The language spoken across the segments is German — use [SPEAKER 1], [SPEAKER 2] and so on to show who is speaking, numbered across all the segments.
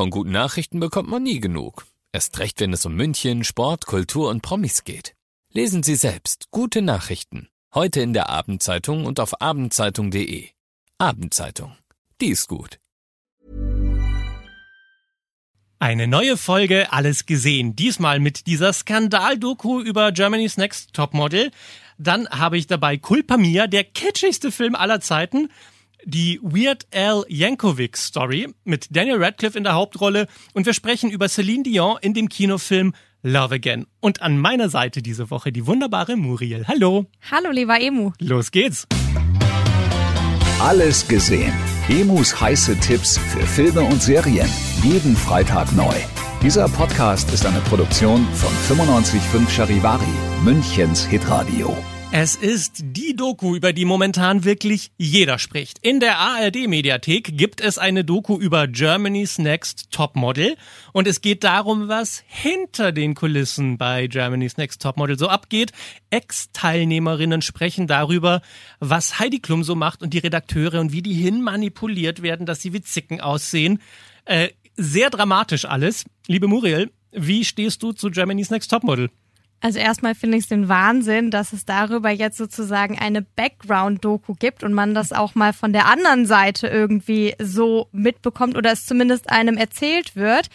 [SPEAKER 1] Von guten Nachrichten bekommt man nie genug. Erst recht, wenn es um München, Sport, Kultur und Promis geht. Lesen Sie selbst gute Nachrichten. Heute in der Abendzeitung und auf abendzeitung.de. Abendzeitung. Die ist gut.
[SPEAKER 2] Eine neue Folge Alles gesehen. Diesmal mit dieser Skandaldoku über Germany's Next Topmodel. Dann habe ich dabei Culpa Mia, der kitschigste Film aller Zeiten die Weird Al Yankovic Story mit Daniel Radcliffe in der Hauptrolle und wir sprechen über Celine Dion in dem Kinofilm Love Again. Und an meiner Seite diese Woche die wunderbare Muriel. Hallo.
[SPEAKER 3] Hallo, lieber Emu.
[SPEAKER 2] Los geht's.
[SPEAKER 4] Alles gesehen. Emus heiße Tipps für Filme und Serien. Jeden Freitag neu. Dieser Podcast ist eine Produktion von 955 Charivari, Münchens Hitradio.
[SPEAKER 2] Es ist die Doku, über die momentan wirklich jeder spricht. In der ARD-Mediathek gibt es eine Doku über Germany's Next Topmodel und es geht darum, was hinter den Kulissen bei Germany's Next Topmodel so abgeht. Ex-Teilnehmerinnen sprechen darüber, was Heidi Klum so macht und die Redakteure und wie die hin manipuliert werden, dass sie wie Zicken aussehen. Äh, sehr dramatisch alles. Liebe Muriel, wie stehst du zu Germany's Next Topmodel?
[SPEAKER 3] Also erstmal finde ich es den Wahnsinn, dass es darüber jetzt sozusagen eine Background-Doku gibt und man das auch mal von der anderen Seite irgendwie so mitbekommt oder es zumindest einem erzählt wird.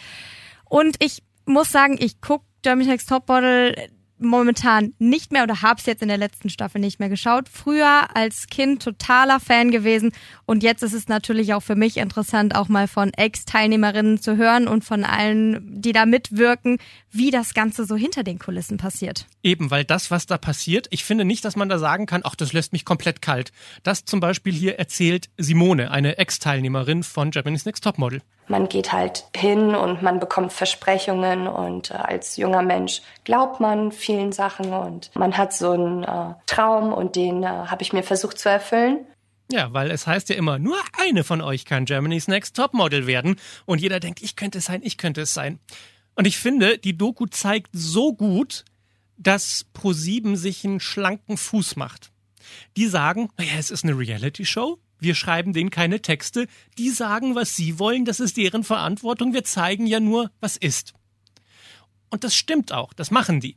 [SPEAKER 3] Und ich muss sagen, ich gucke Germany's Next Topmodel momentan nicht mehr oder habe es jetzt in der letzten Staffel nicht mehr geschaut. Früher als Kind totaler Fan gewesen und jetzt ist es natürlich auch für mich interessant, auch mal von Ex-Teilnehmerinnen zu hören und von allen, die da mitwirken, wie das Ganze so hinter den Kulissen passiert.
[SPEAKER 2] Eben, weil das, was da passiert, ich finde nicht, dass man da sagen kann, ach, das lässt mich komplett kalt. Das zum Beispiel hier erzählt Simone, eine Ex-Teilnehmerin von Japanese Next Topmodel
[SPEAKER 5] man geht halt hin und man bekommt Versprechungen und äh, als junger Mensch glaubt man vielen Sachen und man hat so einen äh, Traum und den äh, habe ich mir versucht zu erfüllen.
[SPEAKER 2] Ja, weil es heißt ja immer, nur eine von euch kann Germany's Next Topmodel werden und jeder denkt, ich könnte es sein, ich könnte es sein. Und ich finde, die Doku zeigt so gut, dass Pro7 sich einen schlanken Fuß macht. Die sagen, naja, es ist eine Reality-Show, wir schreiben denen keine Texte. Die sagen, was sie wollen. Das ist deren Verantwortung. Wir zeigen ja nur, was ist. Und das stimmt auch. Das machen die.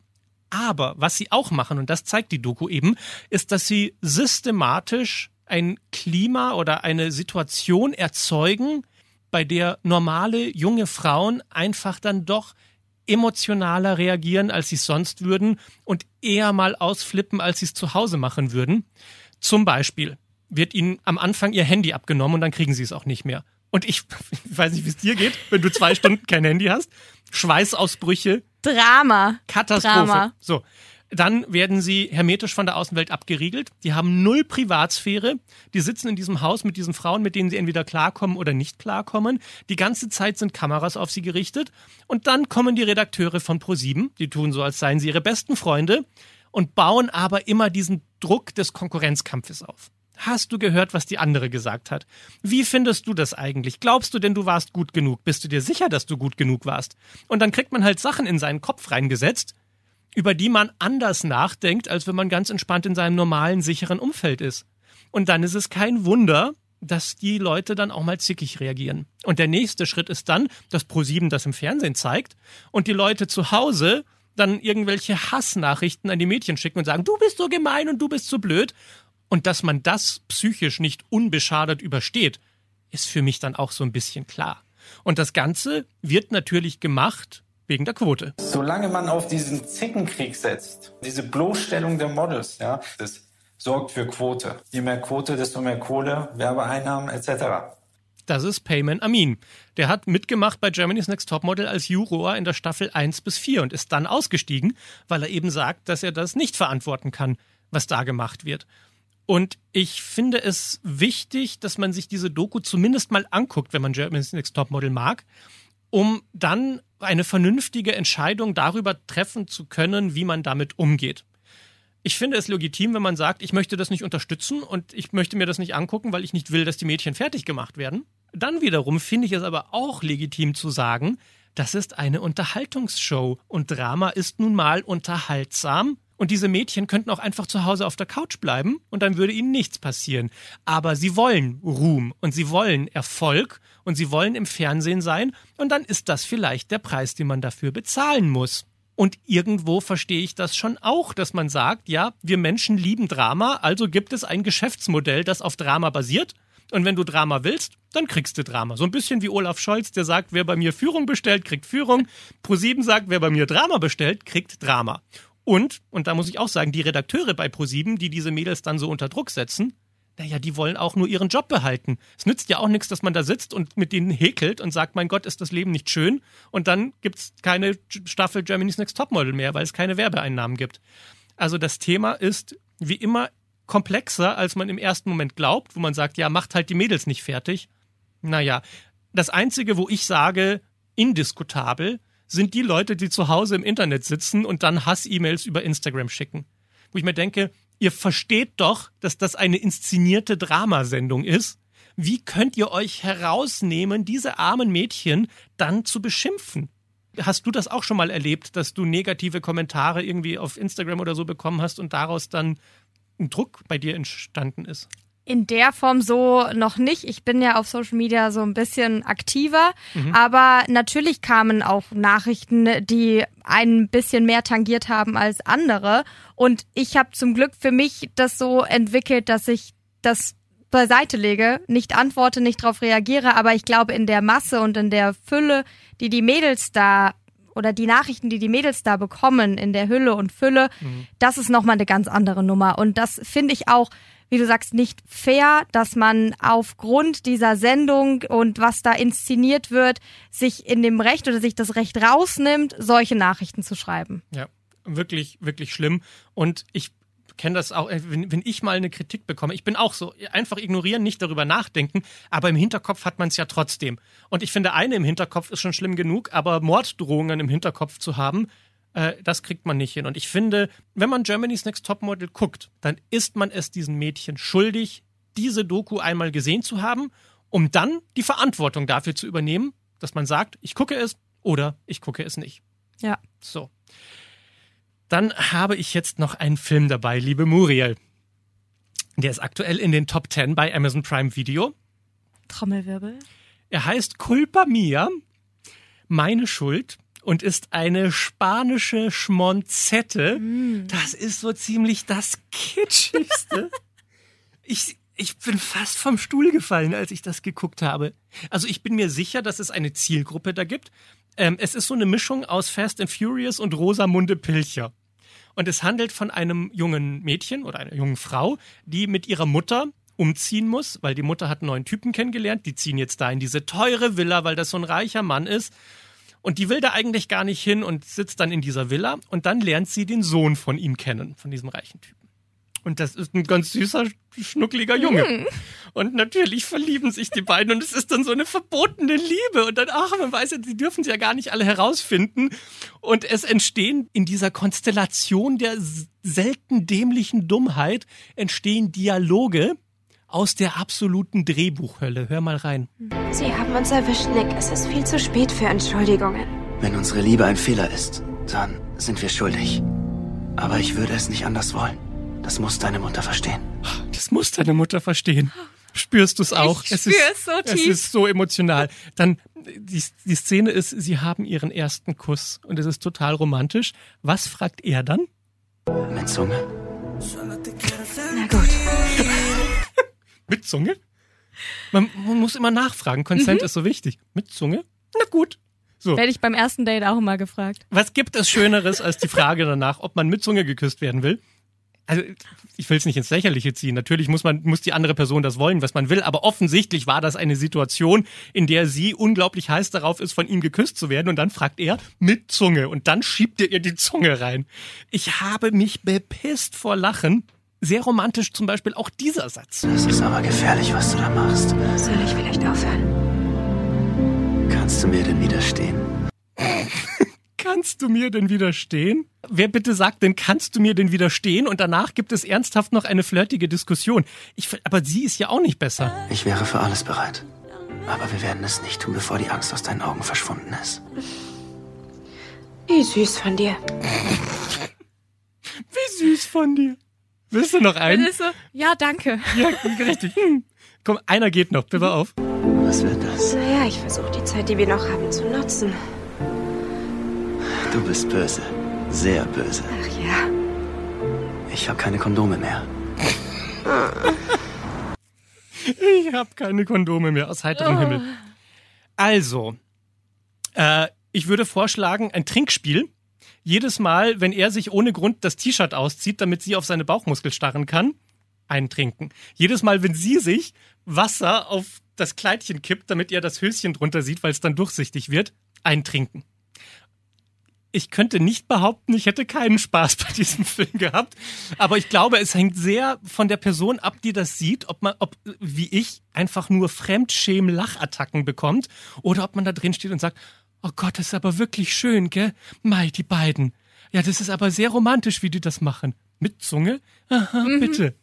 [SPEAKER 2] Aber was sie auch machen, und das zeigt die Doku eben, ist, dass sie systematisch ein Klima oder eine Situation erzeugen, bei der normale junge Frauen einfach dann doch emotionaler reagieren, als sie es sonst würden und eher mal ausflippen, als sie es zu Hause machen würden. Zum Beispiel, wird ihnen am Anfang ihr Handy abgenommen und dann kriegen sie es auch nicht mehr. Und ich, ich weiß nicht, wie es dir geht, wenn du zwei Stunden kein Handy hast. Schweißausbrüche.
[SPEAKER 3] Drama.
[SPEAKER 2] Katastrophe. Drama. So. Dann werden sie hermetisch von der Außenwelt abgeriegelt. Die haben null Privatsphäre. Die sitzen in diesem Haus mit diesen Frauen, mit denen sie entweder klarkommen oder nicht klarkommen. Die ganze Zeit sind Kameras auf sie gerichtet. Und dann kommen die Redakteure von Pro7. Die tun so, als seien sie ihre besten Freunde und bauen aber immer diesen Druck des Konkurrenzkampfes auf. Hast du gehört, was die andere gesagt hat? Wie findest du das eigentlich? Glaubst du denn, du warst gut genug? Bist du dir sicher, dass du gut genug warst? Und dann kriegt man halt Sachen in seinen Kopf reingesetzt, über die man anders nachdenkt, als wenn man ganz entspannt in seinem normalen, sicheren Umfeld ist. Und dann ist es kein Wunder, dass die Leute dann auch mal zickig reagieren. Und der nächste Schritt ist dann, dass ProSieben das im Fernsehen zeigt und die Leute zu Hause dann irgendwelche Hassnachrichten an die Mädchen schicken und sagen, du bist so gemein und du bist so blöd. Und dass man das psychisch nicht unbeschadet übersteht, ist für mich dann auch so ein bisschen klar. Und das Ganze wird natürlich gemacht wegen der Quote.
[SPEAKER 6] Solange man auf diesen Zickenkrieg setzt, diese Bloßstellung der Models, ja, das sorgt für Quote. Je mehr Quote, desto mehr Kohle, Werbeeinnahmen etc.
[SPEAKER 2] Das ist Payman Amin. Der hat mitgemacht bei Germany's Next Topmodel als Juror in der Staffel 1 bis 4 und ist dann ausgestiegen, weil er eben sagt, dass er das nicht verantworten kann, was da gemacht wird. Und ich finde es wichtig, dass man sich diese Doku zumindest mal anguckt, wenn man Germany's Next Topmodel mag, um dann eine vernünftige Entscheidung darüber treffen zu können, wie man damit umgeht. Ich finde es legitim, wenn man sagt, ich möchte das nicht unterstützen und ich möchte mir das nicht angucken, weil ich nicht will, dass die Mädchen fertig gemacht werden. Dann wiederum finde ich es aber auch legitim zu sagen, das ist eine Unterhaltungsshow und Drama ist nun mal unterhaltsam Und diese Mädchen könnten auch einfach zu Hause auf der Couch bleiben und dann würde ihnen nichts passieren. Aber sie wollen Ruhm und sie wollen Erfolg und sie wollen im Fernsehen sein und dann ist das vielleicht der Preis, den man dafür bezahlen muss. Und irgendwo verstehe ich das schon auch, dass man sagt, ja, wir Menschen lieben Drama, also gibt es ein Geschäftsmodell, das auf Drama basiert. Und wenn du Drama willst, dann kriegst du Drama. So ein bisschen wie Olaf Scholz, der sagt, wer bei mir Führung bestellt, kriegt Führung. Pro7 sagt, wer bei mir Drama bestellt, kriegt Drama. Und, und da muss ich auch sagen, die Redakteure bei Pro7, die diese Mädels dann so unter Druck setzen, naja, die wollen auch nur ihren Job behalten. Es nützt ja auch nichts, dass man da sitzt und mit denen häkelt und sagt, mein Gott, ist das Leben nicht schön. Und dann gibt's keine Staffel Germany's Next Topmodel mehr, weil es keine Werbeeinnahmen gibt. Also das Thema ist wie immer komplexer, als man im ersten Moment glaubt, wo man sagt, ja, macht halt die Mädels nicht fertig. Naja, das Einzige, wo ich sage, indiskutabel, sind die Leute, die zu Hause im Internet sitzen und dann Hass-E-Mails über Instagram schicken. Wo ich mir denke, ihr versteht doch, dass das eine inszenierte Dramasendung ist. Wie könnt ihr euch herausnehmen, diese armen Mädchen dann zu beschimpfen? Hast du das auch schon mal erlebt, dass du negative Kommentare irgendwie auf Instagram oder so bekommen hast und daraus dann ein Druck bei dir entstanden ist?
[SPEAKER 3] In der Form so noch nicht. Ich bin ja auf Social Media so ein bisschen aktiver, mhm. aber natürlich kamen auch Nachrichten, die ein bisschen mehr tangiert haben als andere. Und ich habe zum Glück für mich das so entwickelt, dass ich das beiseite lege, nicht antworte, nicht darauf reagiere, aber ich glaube in der Masse und in der Fülle, die die Mädels da oder die Nachrichten, die die Mädels da bekommen in der Hülle und Fülle, mhm. das ist nochmal eine ganz andere Nummer. Und das finde ich auch wie du sagst, nicht fair, dass man aufgrund dieser Sendung und was da inszeniert wird, sich in dem Recht oder sich das Recht rausnimmt, solche Nachrichten zu schreiben.
[SPEAKER 2] Ja, wirklich, wirklich schlimm. Und ich kenne das auch, äh, wenn, wenn, ich mal eine Kritik bekomme. Ich bin auch so, einfach ignorieren, nicht darüber nachdenken, aber im Hinterkopf hat man es ja trotzdem. Und ich finde, eine im Hinterkopf ist schon schlimm genug, aber Morddrohungen im Hinterkopf zu haben, äh, das kriegt man nicht hin. Und ich finde, wenn man Germany's Next Topmodel guckt, dann ist man es diesen Mädchen schuldig, diese Doku einmal gesehen zu haben, um dann die Verantwortung dafür zu übernehmen, dass man sagt, ich gucke es oder ich gucke es nicht.
[SPEAKER 3] Ja.
[SPEAKER 2] So. Dann habe ich jetzt noch einen Film dabei, liebe Muriel. Der ist aktuell in den Top 10 bei Amazon Prime Video.
[SPEAKER 3] Trommelwirbel.
[SPEAKER 2] Er heißt Culpa Mia, meine Schuld und ist eine spanische Schmonzette. Mm. Das ist so ziemlich das Kitschigste. ich, ich bin fast vom Stuhl gefallen, als ich das geguckt habe. Also ich bin mir sicher, dass es eine Zielgruppe da gibt. Ähm, es ist so eine Mischung aus Fast and Furious und Rosamunde Pilcher. Und es handelt von einem jungen Mädchen oder einer jungen Frau, die mit ihrer Mutter umziehen muss, weil die Mutter hat einen neuen Typen kennengelernt. Die ziehen jetzt da in diese teure Villa, weil das so ein reicher Mann ist. Und die will da eigentlich gar nicht hin und sitzt dann in dieser Villa und dann lernt sie den Sohn von ihm kennen, von diesem reichen Typen. Und das ist ein ganz süßer, schnuckliger Junge. Mhm. Und natürlich verlieben sich die beiden und es ist dann so eine verbotene Liebe. Und dann, ach, man weiß ja, die dürfen sie ja gar nicht alle herausfinden. Und es entstehen in dieser Konstellation der selten dämlichen Dummheit, entstehen Dialoge, aus der absoluten Drehbuchhölle. Hör mal rein.
[SPEAKER 7] Sie haben uns erwischt, Nick. Es ist viel zu spät für Entschuldigungen.
[SPEAKER 8] Wenn unsere Liebe ein Fehler ist, dann sind wir schuldig. Aber ich würde es nicht anders wollen. Das muss deine Mutter verstehen.
[SPEAKER 2] Das muss deine Mutter verstehen. Spürst du es auch?
[SPEAKER 3] Ich es spür ist, es so tief.
[SPEAKER 2] Es ist so emotional. Dann, die, die Szene ist, sie haben ihren ersten Kuss und es ist total romantisch. Was fragt er dann?
[SPEAKER 8] Mit Zunge?
[SPEAKER 7] Na gut.
[SPEAKER 2] Mit Zunge? Man, man muss immer nachfragen. Consent mhm. ist so wichtig. Mit Zunge? Na gut.
[SPEAKER 3] So. Werde ich beim ersten Date auch immer gefragt.
[SPEAKER 2] Was gibt es Schöneres als die Frage danach, ob man mit Zunge geküsst werden will? Also, ich will es nicht ins Lächerliche ziehen. Natürlich muss man, muss die andere Person das wollen, was man will, aber offensichtlich war das eine Situation, in der sie unglaublich heiß darauf ist, von ihm geküsst zu werden und dann fragt er mit Zunge und dann schiebt er ihr die Zunge rein. Ich habe mich bepisst vor Lachen sehr romantisch zum Beispiel auch dieser Satz.
[SPEAKER 8] Das ist aber gefährlich, was du da machst.
[SPEAKER 7] Soll ich vielleicht aufhören?
[SPEAKER 8] Kannst du mir denn widerstehen?
[SPEAKER 2] kannst du mir denn widerstehen? Wer bitte sagt denn, kannst du mir denn widerstehen? Und danach gibt es ernsthaft noch eine flirtige Diskussion. Ich, aber sie ist ja auch nicht besser.
[SPEAKER 8] Ich wäre für alles bereit. Aber wir werden es nicht tun, bevor die Angst aus deinen Augen verschwunden ist.
[SPEAKER 7] Wie süß von dir.
[SPEAKER 2] Wie von dir. Willst du noch einen?
[SPEAKER 3] ist so, ja, danke.
[SPEAKER 2] Ja, richtig. Hm. Komm, einer geht noch. Bitte auf.
[SPEAKER 8] Was wird das?
[SPEAKER 7] Naja, ich versuche die Zeit, die wir noch haben, zu nutzen.
[SPEAKER 8] Du bist böse. Sehr böse.
[SPEAKER 7] Ach ja.
[SPEAKER 8] Ich habe keine Kondome mehr.
[SPEAKER 2] Ich habe keine Kondome mehr aus heiterem Himmel. Also, äh, ich würde vorschlagen, ein Trinkspiel. Jedes Mal, wenn er sich ohne Grund das T-Shirt auszieht, damit sie auf seine Bauchmuskel starren kann, eintrinken. Jedes Mal, wenn sie sich Wasser auf das Kleidchen kippt, damit er das Höschen drunter sieht, weil es dann durchsichtig wird, eintrinken. Ich könnte nicht behaupten, ich hätte keinen Spaß bei diesem Film gehabt, aber ich glaube, es hängt sehr von der Person ab, die das sieht, ob man, ob wie ich einfach nur Fremdschämen-Lachattacken bekommt oder ob man da drin steht und sagt, oh Gott, das ist aber wirklich schön, gell? Mai, die beiden. Ja, das ist aber sehr romantisch, wie die das machen. Mit Zunge? Aha, bitte.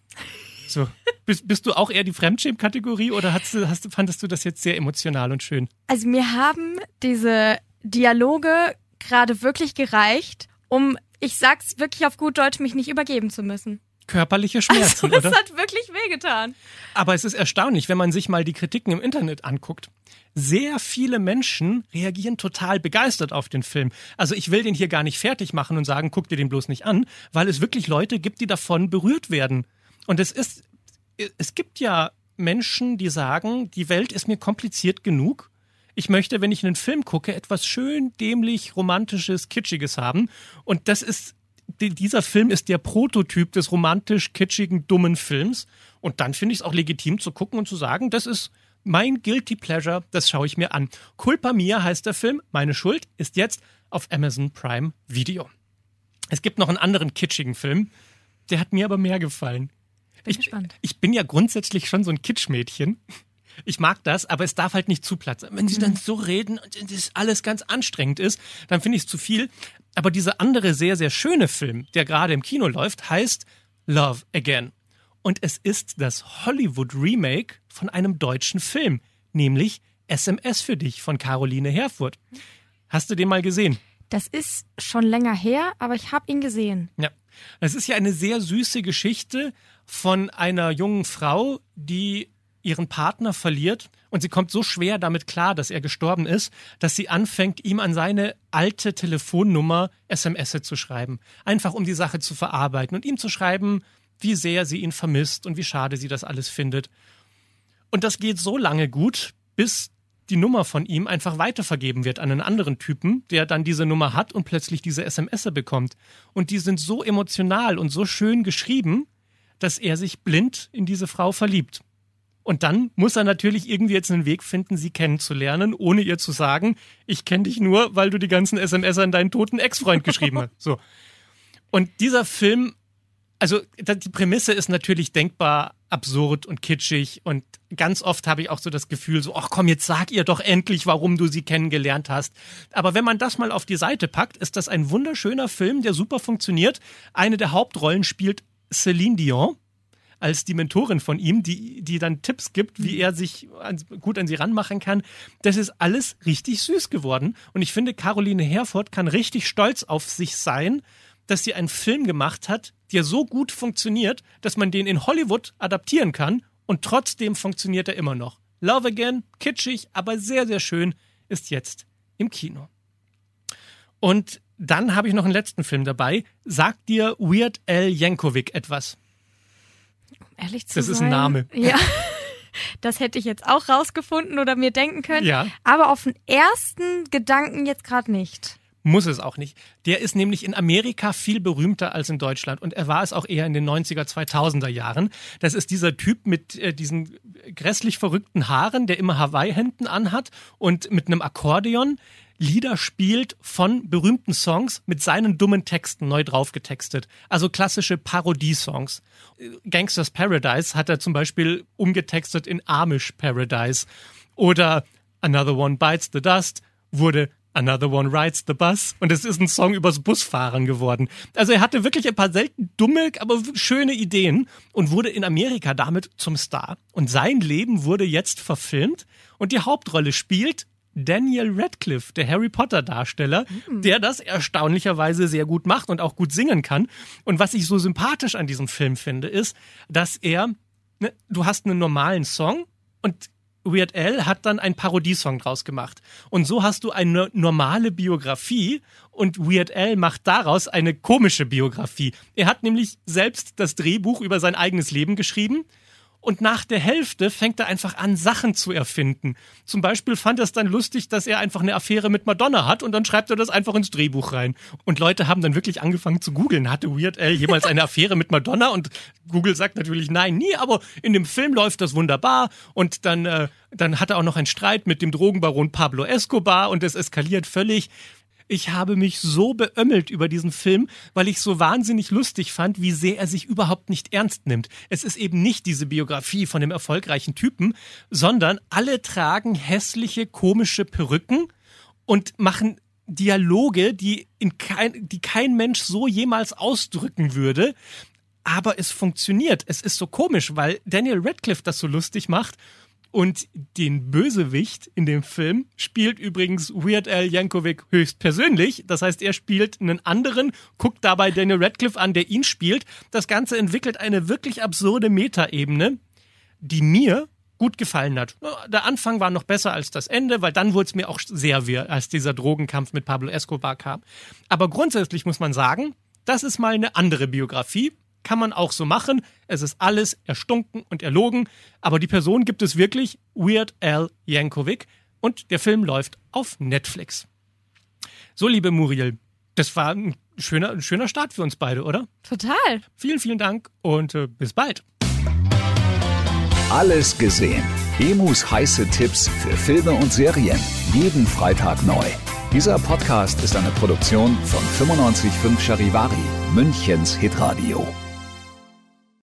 [SPEAKER 2] So. Bist, bist du auch eher die Fremdschämen-Kategorie oder hast du, hast, fandest du das jetzt sehr emotional und schön?
[SPEAKER 3] Also mir haben diese Dialoge gerade wirklich gereicht, um, ich sag's wirklich auf gut Deutsch, mich nicht übergeben zu müssen.
[SPEAKER 2] Körperliche Schmerzen,
[SPEAKER 3] Also, es
[SPEAKER 2] oder?
[SPEAKER 3] hat wirklich wehgetan.
[SPEAKER 2] Aber es ist erstaunlich, wenn man sich mal die Kritiken im Internet anguckt. Sehr viele Menschen reagieren total begeistert auf den Film. Also ich will den hier gar nicht fertig machen und sagen, guck dir den bloß nicht an, weil es wirklich Leute gibt, die davon berührt werden. Und es ist, es gibt ja Menschen, die sagen, die Welt ist mir kompliziert genug. Ich möchte, wenn ich einen Film gucke, etwas schön dämlich, romantisches, kitschiges haben. Und das ist dieser Film ist der Prototyp des romantisch kitschigen, dummen Films. Und dann finde ich es auch legitim zu gucken und zu sagen, das ist mein Guilty Pleasure, das schaue ich mir an. Culpa Mia heißt der Film, meine Schuld, ist jetzt auf Amazon Prime Video. Es gibt noch einen anderen kitschigen Film, der hat mir aber mehr gefallen.
[SPEAKER 3] Bin
[SPEAKER 2] Ich, ich bin ja grundsätzlich schon so ein Kitschmädchen. Ich mag das, aber es darf halt nicht zu platt sein. Wenn sie dann so reden und das alles ganz anstrengend ist, dann finde ich es zu viel. Aber dieser andere sehr, sehr schöne Film, der gerade im Kino läuft, heißt Love Again. Und es ist das Hollywood-Remake von einem deutschen Film, nämlich SMS für dich von Caroline Herfurth. Hast du den mal gesehen?
[SPEAKER 3] Das ist schon länger her, aber ich habe ihn gesehen.
[SPEAKER 2] Ja. Das ist ja eine sehr süße Geschichte von einer jungen Frau, die ihren Partner verliert und sie kommt so schwer damit klar, dass er gestorben ist, dass sie anfängt, ihm an seine alte Telefonnummer SMS zu schreiben. Einfach um die Sache zu verarbeiten und ihm zu schreiben, wie sehr sie ihn vermisst und wie schade sie das alles findet. Und das geht so lange gut, bis die Nummer von ihm einfach weitervergeben wird an einen anderen Typen, der dann diese Nummer hat und plötzlich diese SMS bekommt. Und die sind so emotional und so schön geschrieben, dass er sich blind in diese Frau verliebt. Und dann muss er natürlich irgendwie jetzt einen Weg finden, sie kennenzulernen, ohne ihr zu sagen, ich kenne dich nur, weil du die ganzen SMS an deinen toten Ex-Freund geschrieben hast. So. Und dieser Film also die Prämisse ist natürlich denkbar absurd und kitschig und ganz oft habe ich auch so das Gefühl so, ach komm, jetzt sag ihr doch endlich, warum du sie kennengelernt hast. Aber wenn man das mal auf die Seite packt, ist das ein wunderschöner Film, der super funktioniert. Eine der Hauptrollen spielt Celine Dion als die Mentorin von ihm, die, die dann Tipps gibt, wie er sich an, gut an sie ranmachen kann. Das ist alles richtig süß geworden. Und ich finde, Caroline Herford kann richtig stolz auf sich sein, dass sie einen Film gemacht hat, der so gut funktioniert, dass man den in Hollywood adaptieren kann und trotzdem funktioniert er immer noch. Love Again, kitschig, aber sehr, sehr schön, ist jetzt im Kino. Und dann habe ich noch einen letzten Film dabei. Sagt dir Weird Al Yankovic etwas?
[SPEAKER 3] Ehrlich zu
[SPEAKER 2] Das
[SPEAKER 3] sein.
[SPEAKER 2] ist ein Name.
[SPEAKER 3] Ja. Das hätte ich jetzt auch rausgefunden oder mir denken können.
[SPEAKER 2] Ja.
[SPEAKER 3] Aber auf den ersten Gedanken jetzt gerade nicht.
[SPEAKER 2] Muss es auch nicht. Der ist nämlich in Amerika viel berühmter als in Deutschland und er war es auch eher in den 90er, 2000er Jahren. Das ist dieser Typ mit äh, diesen grässlich verrückten Haaren, der immer Hawaii-Hemden anhat und mit einem Akkordeon Lieder spielt von berühmten Songs mit seinen dummen Texten neu draufgetextet. Also klassische Parodie-Songs. Gangsters Paradise hat er zum Beispiel umgetextet in Amish Paradise. Oder Another One Bites the Dust wurde Another One Rides the Bus und es ist ein Song übers Busfahren geworden. Also er hatte wirklich ein paar selten dumme, aber schöne Ideen und wurde in Amerika damit zum Star. Und sein Leben wurde jetzt verfilmt und die Hauptrolle spielt Daniel Radcliffe, der Harry Potter Darsteller, der das erstaunlicherweise sehr gut macht und auch gut singen kann. Und was ich so sympathisch an diesem Film finde, ist, dass er, ne, du hast einen normalen Song und Weird Al hat dann einen Parodiesong draus gemacht. Und so hast du eine normale Biografie und Weird Al macht daraus eine komische Biografie. Er hat nämlich selbst das Drehbuch über sein eigenes Leben geschrieben und nach der Hälfte fängt er einfach an, Sachen zu erfinden. Zum Beispiel fand er es dann lustig, dass er einfach eine Affäre mit Madonna hat und dann schreibt er das einfach ins Drehbuch rein. Und Leute haben dann wirklich angefangen zu googeln. Hatte Weird Al jemals eine Affäre mit Madonna? Und Google sagt natürlich nein, nie, aber in dem Film läuft das wunderbar. Und dann, äh, dann hat er auch noch einen Streit mit dem Drogenbaron Pablo Escobar und es eskaliert völlig. Ich habe mich so beömmelt über diesen Film, weil ich so wahnsinnig lustig fand, wie sehr er sich überhaupt nicht ernst nimmt. Es ist eben nicht diese Biografie von dem erfolgreichen Typen, sondern alle tragen hässliche, komische Perücken und machen Dialoge, die, in kein, die kein Mensch so jemals ausdrücken würde. Aber es funktioniert. Es ist so komisch, weil Daniel Radcliffe das so lustig macht und den Bösewicht in dem Film spielt übrigens Weird Al Yankovic höchstpersönlich. Das heißt, er spielt einen anderen, guckt dabei Daniel Radcliffe an, der ihn spielt. Das Ganze entwickelt eine wirklich absurde Metaebene, die mir gut gefallen hat. Der Anfang war noch besser als das Ende, weil dann wurde es mir auch sehr weh, als dieser Drogenkampf mit Pablo Escobar kam. Aber grundsätzlich muss man sagen, das ist mal eine andere Biografie kann man auch so machen. Es ist alles erstunken und erlogen, aber die Person gibt es wirklich, Weird Al Yankovic, und der Film läuft auf Netflix. So, liebe Muriel, das war ein schöner, ein schöner Start für uns beide, oder?
[SPEAKER 3] Total.
[SPEAKER 2] Vielen, vielen Dank und äh, bis bald.
[SPEAKER 4] Alles gesehen. Emus heiße Tipps für Filme und Serien. Jeden Freitag neu. Dieser Podcast ist eine Produktion von 955 Charivari, Münchens Hitradio.